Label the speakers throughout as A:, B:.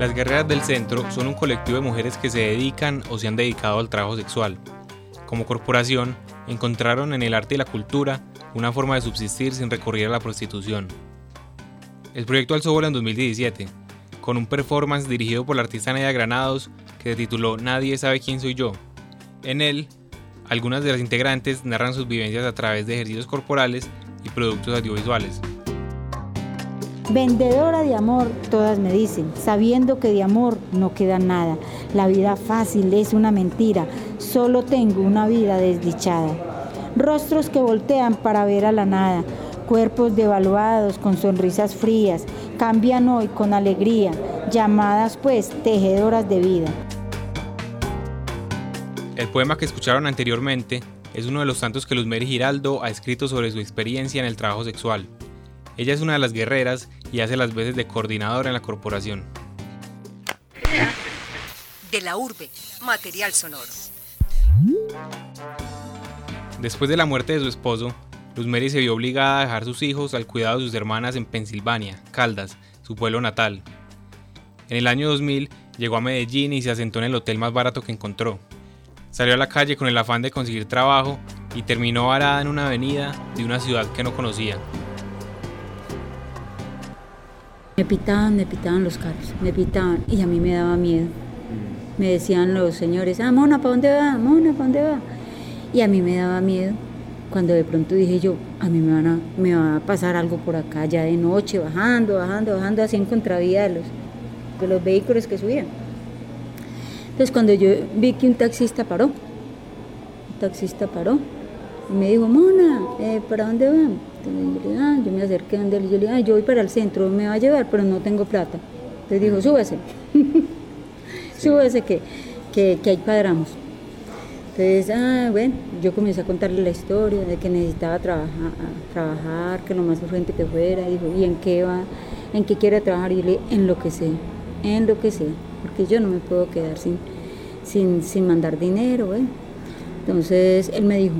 A: Las Guerreras del Centro son un colectivo de mujeres que se dedican o se han dedicado al trabajo sexual. Como corporación, encontraron en el arte y la cultura una forma de subsistir sin recurrir a la prostitución. El proyecto alzó vuelo en 2017, con un performance dirigido por la artista Nadia Granados que se tituló Nadie sabe quién soy yo. En él, algunas de las integrantes narran sus vivencias a través de ejercicios corporales y productos audiovisuales.
B: Vendedora de amor, todas me dicen, sabiendo que de amor no queda nada. La vida fácil es una mentira, solo tengo una vida desdichada. Rostros que voltean para ver a la nada, cuerpos devaluados con sonrisas frías, cambian hoy con alegría, llamadas pues tejedoras de vida.
A: El poema que escucharon anteriormente es uno de los tantos que Luzmeri Giraldo ha escrito sobre su experiencia en el trabajo sexual. Ella es una de las guerreras y hace las veces de coordinadora en la corporación.
C: De la urbe, material sonoro.
A: Después de la muerte de su esposo, Luzmeri se vio obligada a dejar sus hijos al cuidado de sus hermanas en Pensilvania, Caldas, su pueblo natal. En el año 2000 llegó a Medellín y se asentó en el hotel más barato que encontró. Salió a la calle con el afán de conseguir trabajo y terminó varada en una avenida de una ciudad que no conocía.
B: Me pitaban, me pitaban los carros, me pitaban y a mí me daba miedo. Me decían los señores, ah, Mona, ¿para dónde va? Mona, ¿para dónde va? Y a mí me daba miedo cuando de pronto dije yo, a mí me, van a, va a pasar algo por acá ya de noche, bajando, bajando, bajando, así en contravía de los, de los vehículos que subían. Entonces cuando yo vi que un taxista paró, un taxista paró y me dijo, Mona, eh, ¿para dónde van? Ah, yo me acerqué donde él, yo le dije, ah, yo voy para el centro, me va a llevar, pero no tengo plata. Entonces dijo, súbase, súbase que, que, que ahí cuadramos. Entonces, ah, bueno, yo comencé a contarle la historia de que necesitaba trabajar, trabajar que lo más urgente que fuera. Dijo, ¿y en qué va? ¿En qué quiere trabajar? Y yo le dije, en lo que sé, en lo que sé, porque yo no me puedo quedar sin, sin, sin mandar dinero. Bueno. Entonces él me dijo,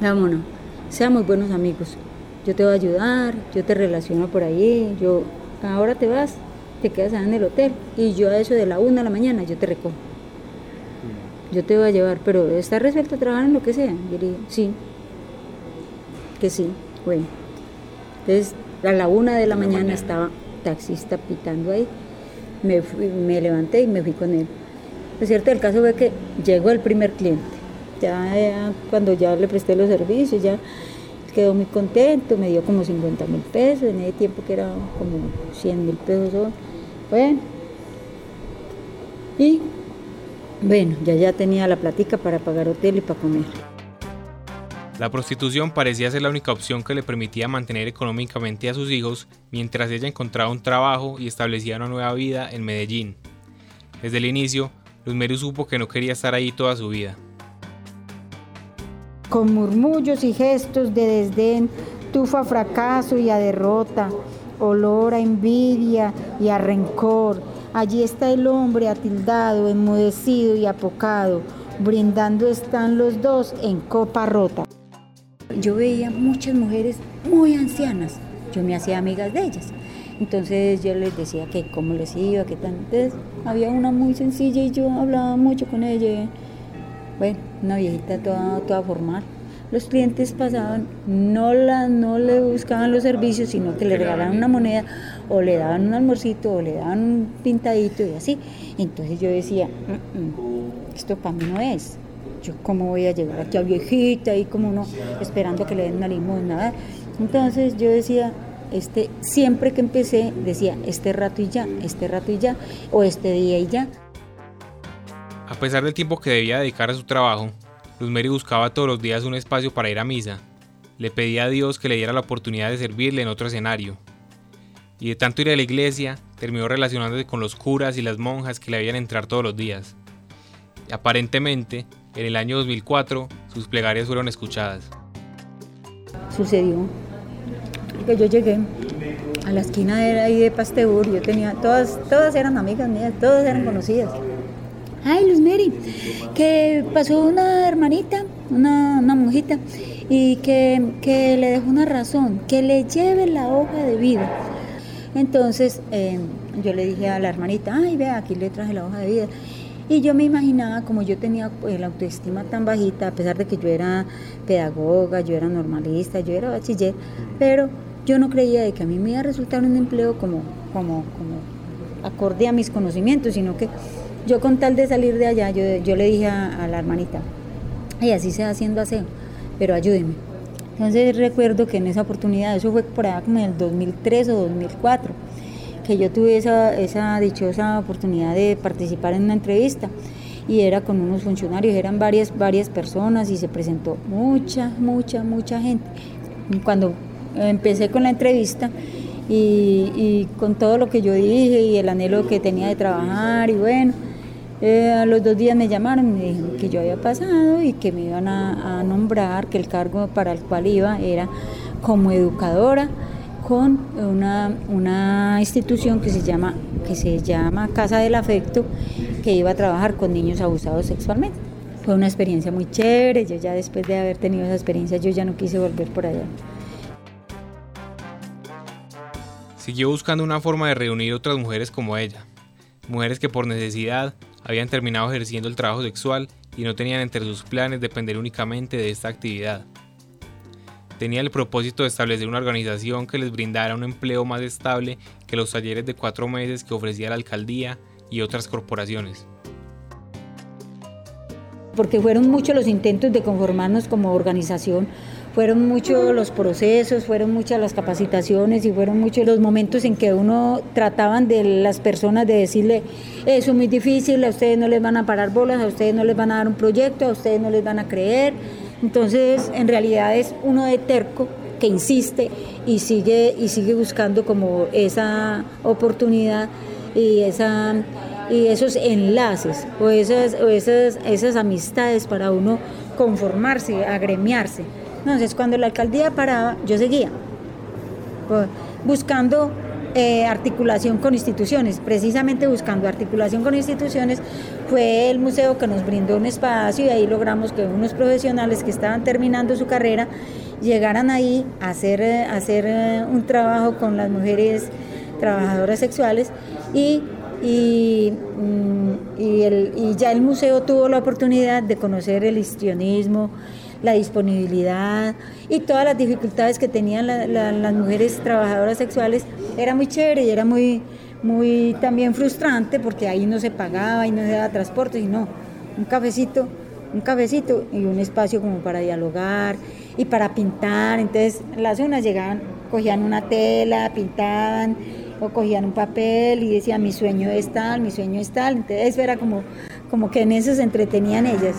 B: vámonos seamos buenos amigos. Yo te voy a ayudar, yo te relaciono por ahí, yo ahora te vas, te quedas en el hotel y yo a eso de la una de la mañana yo te recojo. Yo te voy a llevar, pero ¿estás resuelto a trabajar en lo que sea? Yo le dije, sí, que sí, bueno. Entonces a la una de la, mañana, estaba taxista pitando ahí, me, me levanté y me fui con él. Es cierto, el caso fue que llegó el primer cliente ya, cuando ya le presté los servicios, ya quedó muy contento, me dio como 50 mil pesos, en ese tiempo que era como 100 mil pesos. Bueno, y bueno, ya ya tenía la platica para pagar hotel y para comer.
A: La prostitución parecía ser la única opción que le permitía mantener económicamente a sus hijos mientras ella encontraba un trabajo y establecía una nueva vida en Medellín. Desde el inicio, Luzmeru supo que no quería estar ahí toda su vida
B: con murmullos y gestos de desdén, tufa a fracaso y a derrota, olor a envidia y a rencor. Allí está el hombre atildado, enmudecido y apocado. Brindando están los dos en copa rota. Yo veía muchas mujeres muy ancianas. Yo me hacía amigas de ellas. Entonces yo les decía que cómo les iba, qué tan. Había una muy sencilla y yo hablaba mucho con ella. Bueno, una viejita toda, toda formal. Los clientes pasaban, no, la, no le buscaban los servicios, sino que le regalaban una moneda o le daban un almorcito o le daban un pintadito y así. Entonces yo decía, mm, mm, esto para mí no es. Yo cómo voy a llegar aquí a viejita y como no, esperando que le den una limosna. Entonces yo decía, este, siempre que empecé decía, este rato y ya, este rato y ya, o este día y ya.
A: A pesar del tiempo que debía dedicar a su trabajo, Luzmeri buscaba todos los días un espacio para ir a misa. Le pedía a Dios que le diera la oportunidad de servirle en otro escenario. Y de tanto ir a la iglesia, terminó relacionándose con los curas y las monjas que le habían entrar todos los días. Aparentemente, en el año 2004, sus plegarias fueron escuchadas.
B: Sucedió que yo llegué a la esquina de ahí de Pasteur, yo tenía, todas, todas eran amigas mías, todas eran conocidas ay Luz Mary, que pasó una hermanita, una, monjita, y que, le dejó una razón, que le lleve la hoja de vida. Entonces, eh, yo le dije a la hermanita, ay, vea, aquí le traje la hoja de vida. Y yo me imaginaba, como yo tenía pues, la autoestima tan bajita, a pesar de que yo era pedagoga, yo era normalista, yo era bachiller, pero yo no creía de que a mí me iba a resultar un empleo como, como, como acorde a mis conocimientos, sino que yo con tal de salir de allá, yo, le dije a, la hermanita, y así se va haciendo aseo, pero ayúdeme. Entonces recuerdo que en esa oportunidad, eso fue por allá como en el 2003 o 2004, que yo tuve esa, esa dichosa oportunidad de participar en una entrevista y era con unos funcionarios, eran varias, varias personas y se presentó mucha, mucha, mucha gente. Cuando empecé con la entrevista y con todo lo que yo dije y el anhelo que tenía de trabajar y bueno, eh, a los dos días me llamaron, me dijeron que yo había pasado y que me iban a, nombrar, que el cargo para el cual iba era como educadora con una, una institución que se, llama, que se llama Casa del Afecto, que iba a trabajar con niños abusados sexualmente. Fue una experiencia muy chévere, yo ya después de haber tenido esa experiencia, yo ya no quise volver por allá.
A: Siguió buscando una forma de reunir otras mujeres como ella, mujeres que por necesidad habían terminado ejerciendo el trabajo sexual y no tenían entre sus planes depender únicamente de esta actividad. Tenía el propósito de establecer una organización que les brindara un empleo más estable que los talleres de cuatro meses que ofrecía la alcaldía y otras corporaciones.
B: Porque fueron muchos los intentos de conformarnos como organización fueron muchos los procesos, fueron muchas las capacitaciones y fueron muchos los momentos en que uno trataban de las personas de decirle, eso es muy difícil, a ustedes no les van a parar bolas, a ustedes no les van a dar un proyecto, a ustedes no les van a creer. Entonces, en realidad es uno de terco que insiste y sigue, y sigue buscando como esa oportunidad y esa y esos enlaces o esas, o esas, esas amistades para uno conformarse, agremiarse. Entonces, cuando la alcaldía paraba, yo seguía buscando eh, articulación con instituciones. Precisamente buscando articulación con instituciones fue el museo que nos brindó un espacio y ahí logramos que unos profesionales que estaban terminando su carrera llegaran ahí a hacer, eh, hacer eh, un trabajo con las mujeres trabajadoras sexuales y, y, mm, y ya el museo tuvo la oportunidad de conocer el histrionismo, la disponibilidad y todas las dificultades que tenían las mujeres trabajadoras sexuales, era muy chévere y era muy, muy también frustrante porque ahí no se pagaba y no se daba transporte, sino un cafecito, un cafecito y un espacio como para dialogar y para pintar. Entonces las unas llegaban, cogían una tela, pintaban o cogían un papel y decían mi sueño es tal, mi sueño es tal. Entonces era como, como que en eso se entretenían ellas.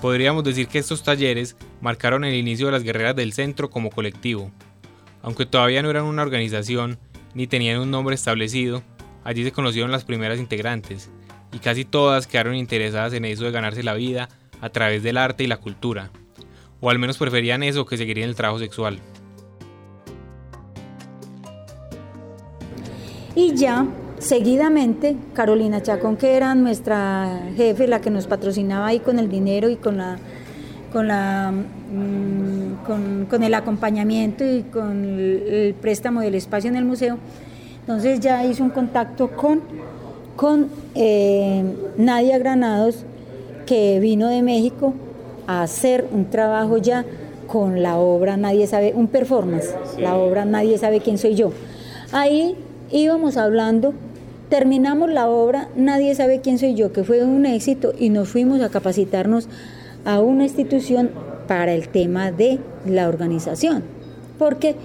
A: Podríamos decir que estos talleres marcaron el inicio de las guerreras del centro como colectivo. Aunque todavía no eran una organización ni tenían un nombre establecido, allí se conocieron las primeras integrantes, y casi todas quedaron interesadas en eso de ganarse la vida a través del arte y la cultura, o al menos preferían eso que seguir en el trabajo sexual.
B: Y ya Seguidamente, Carolina Chacón, que era nuestra jefe, la que nos patrocinaba ahí con el dinero y con la con la mm, con, el acompañamiento y con el, préstamo del espacio en el museo. Entonces ya hizo un contacto con, con eh, Nadia Granados, que vino de México a hacer un trabajo ya con la obra Nadie sabe, un performance, la obra Nadie sabe quién soy yo. Ahí íbamos hablando Terminamos la obra, nadie sabe quién soy yo, que fue un éxito y nos fuimos a capacitarnos a una institución para el tema de la organización, porque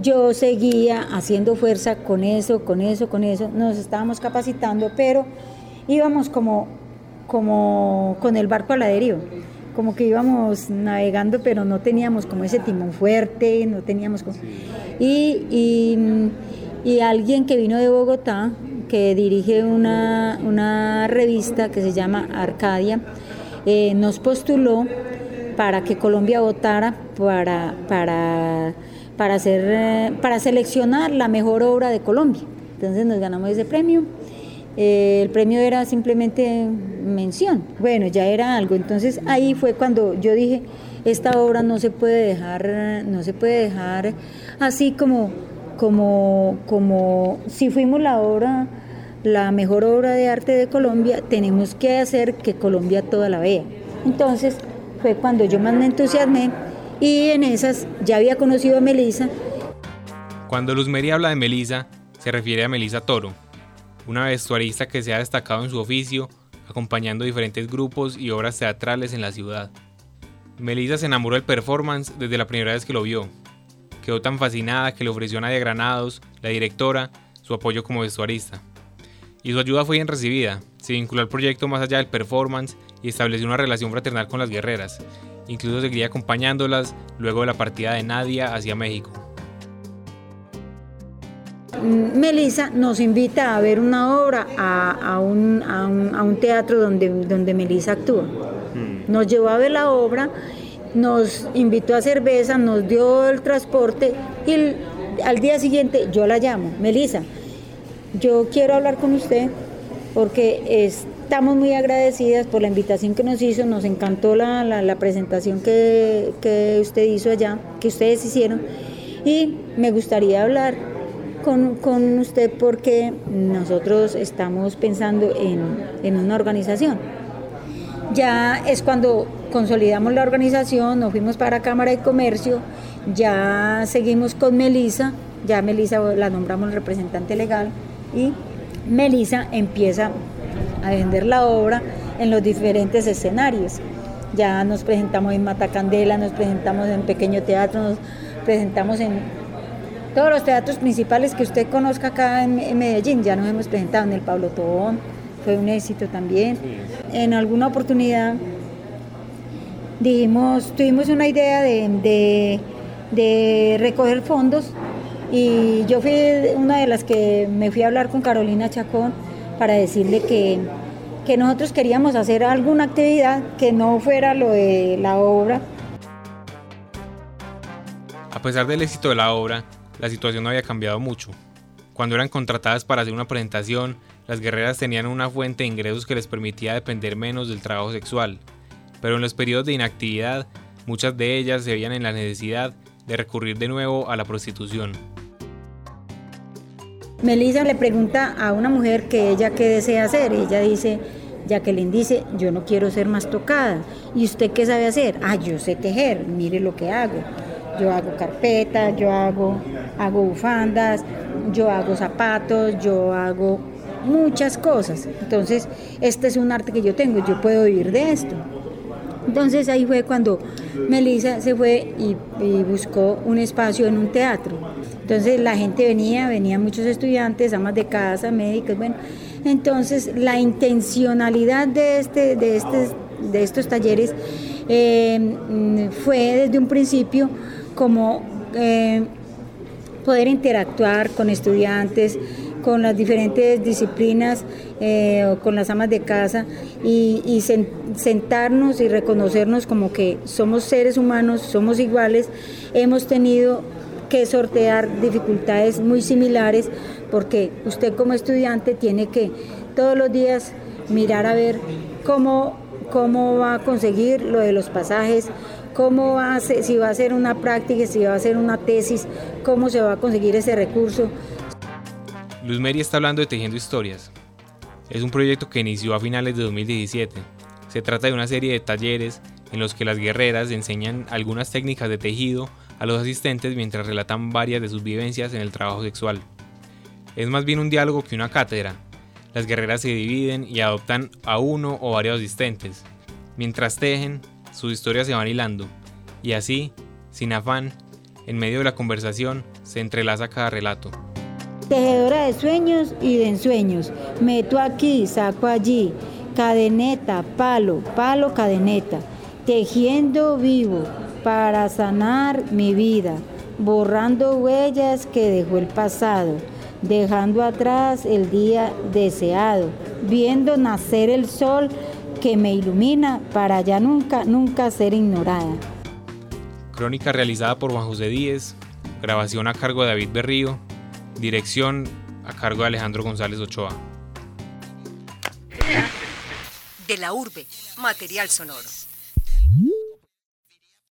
B: yo seguía haciendo fuerza con eso, con eso, con eso, nos estábamos capacitando, pero íbamos como, como con el barco a la como que íbamos navegando, pero no teníamos como ese timón fuerte, no teníamos como... Y, y alguien que vino de Bogotá, que dirige una, revista que se llama Arcadia, eh, nos postuló para que Colombia votara para, para, para, hacer, eh, para seleccionar la mejor obra de Colombia. Entonces nos ganamos ese premio. Eh, el premio era simplemente mención. Bueno, ya era algo. Entonces ahí fue cuando yo dije, esta obra no se puede dejar, no se puede dejar así como como, como si fuimos la obra, la mejor obra de arte de Colombia, tenemos que hacer que Colombia toda la vea. Entonces fue cuando yo más me entusiasmé y en esas ya había conocido a Melisa.
A: Cuando Luz Meri habla de Melisa, se refiere a Melisa Toro, una vestuarista que se ha destacado en su oficio, acompañando diferentes grupos y obras teatrales en la ciudad. Melisa se enamoró del performance desde la primera vez que lo vio. Quedó tan fascinada que le ofreció a Nadia Granados, la directora, su apoyo como vestuarista. Y su ayuda fue bien recibida. Se vinculó al proyecto más allá del performance y estableció una relación fraternal con las guerreras. Incluso seguiría acompañándolas luego de la partida de Nadia hacia México.
B: Melissa nos invita a ver una obra a, un, teatro donde, donde Melissa actúa. Mm. Nos llevó a ver la obra, nos invitó a cerveza, nos dio el transporte y al día siguiente yo la llamo, Melissa, yo quiero hablar con usted porque estamos muy agradecidas por la invitación que nos hizo, nos encantó la, presentación que, que usted hizo allá, que ustedes hicieron y me gustaría hablar con, usted porque nosotros estamos pensando en, una organización. Ya es cuando consolidamos la organización, nos fuimos para Cámara de Comercio, ya seguimos con Melisa, ya Melisa la nombramos representante legal y Melisa empieza a vender la obra en los diferentes escenarios. Ya nos presentamos en Matacandela, nos presentamos en Pequeño Teatro, nos presentamos en todos los teatros principales que usted conozca acá en, Medellín, ya nos hemos presentado en el Pablo Tobón, fue un éxito también. En alguna oportunidad dijimos, tuvimos una idea de, recoger fondos y yo fui una de las que me fui a hablar con Carolina Chacón para decirle que, que nosotros queríamos hacer alguna actividad que no fuera lo de la obra.
A: A pesar del éxito de la obra, la situación no había cambiado mucho. Cuando eran contratadas para hacer una presentación, las guerreras tenían una fuente de ingresos que les permitía depender menos del trabajo sexual, pero en los periodos de inactividad, muchas de ellas se veían en la necesidad de recurrir de nuevo a la prostitución.
B: Melissa le pregunta a una mujer que ella qué desea hacer ella dice, Jacqueline dice, yo no quiero ser más tocada. ¿Y usted qué sabe hacer? Ah, yo sé tejer, mire lo que hago yo hago carpetas, yo hago, hago bufandas, yo hago zapatos, yo hago muchas cosas. Entonces, este es un arte que yo tengo, yo puedo vivir de esto. Entonces ahí fue cuando Melissa se fue y, buscó un espacio en un teatro. Entonces la gente venía, venían muchos estudiantes, amas de casa, médicos, bueno. Entonces la intencionalidad de, este, de, este, de estos talleres eh, fue desde un principio como eh, poder interactuar con estudiantes, con las diferentes disciplinas eh, con las amas de casa y, sentarnos y reconocernos como que somos seres humanos, somos iguales, hemos tenido que sortear dificultades muy similares porque usted como estudiante tiene que todos los días mirar a ver cómo, cómo va a conseguir lo de los pasajes, cómo va a si va a ser una práctica, si va a ser una tesis, cómo se va a conseguir ese recurso.
A: Luz Meri está hablando de Tejiendo Historias. Es un proyecto que inició a finales de 2017. Se trata de una serie de talleres en los que las guerreras enseñan algunas técnicas de tejido a los asistentes mientras relatan varias de sus vivencias en el trabajo sexual. Es más bien un diálogo que una cátedra. Las guerreras se dividen y adoptan a uno o varios asistentes. Mientras tejen, sus historias se van hilando, y así, sin afán, en medio de la conversación, se entrelaza cada relato.
B: Tejedora de sueños y de ensueños, meto aquí, saco allí, cadeneta, palo, palo, cadeneta, tejiendo vivo para sanar mi vida, borrando huellas que dejó el pasado, dejando atrás el día deseado, viendo nacer el sol que me ilumina para ya nunca, nunca ser ignorada.
A: Crónica realizada por Juan José Díez, grabación a cargo de David Berrío, dirección a cargo de Alejandro González Ochoa.
C: De la urbe, material sonoro.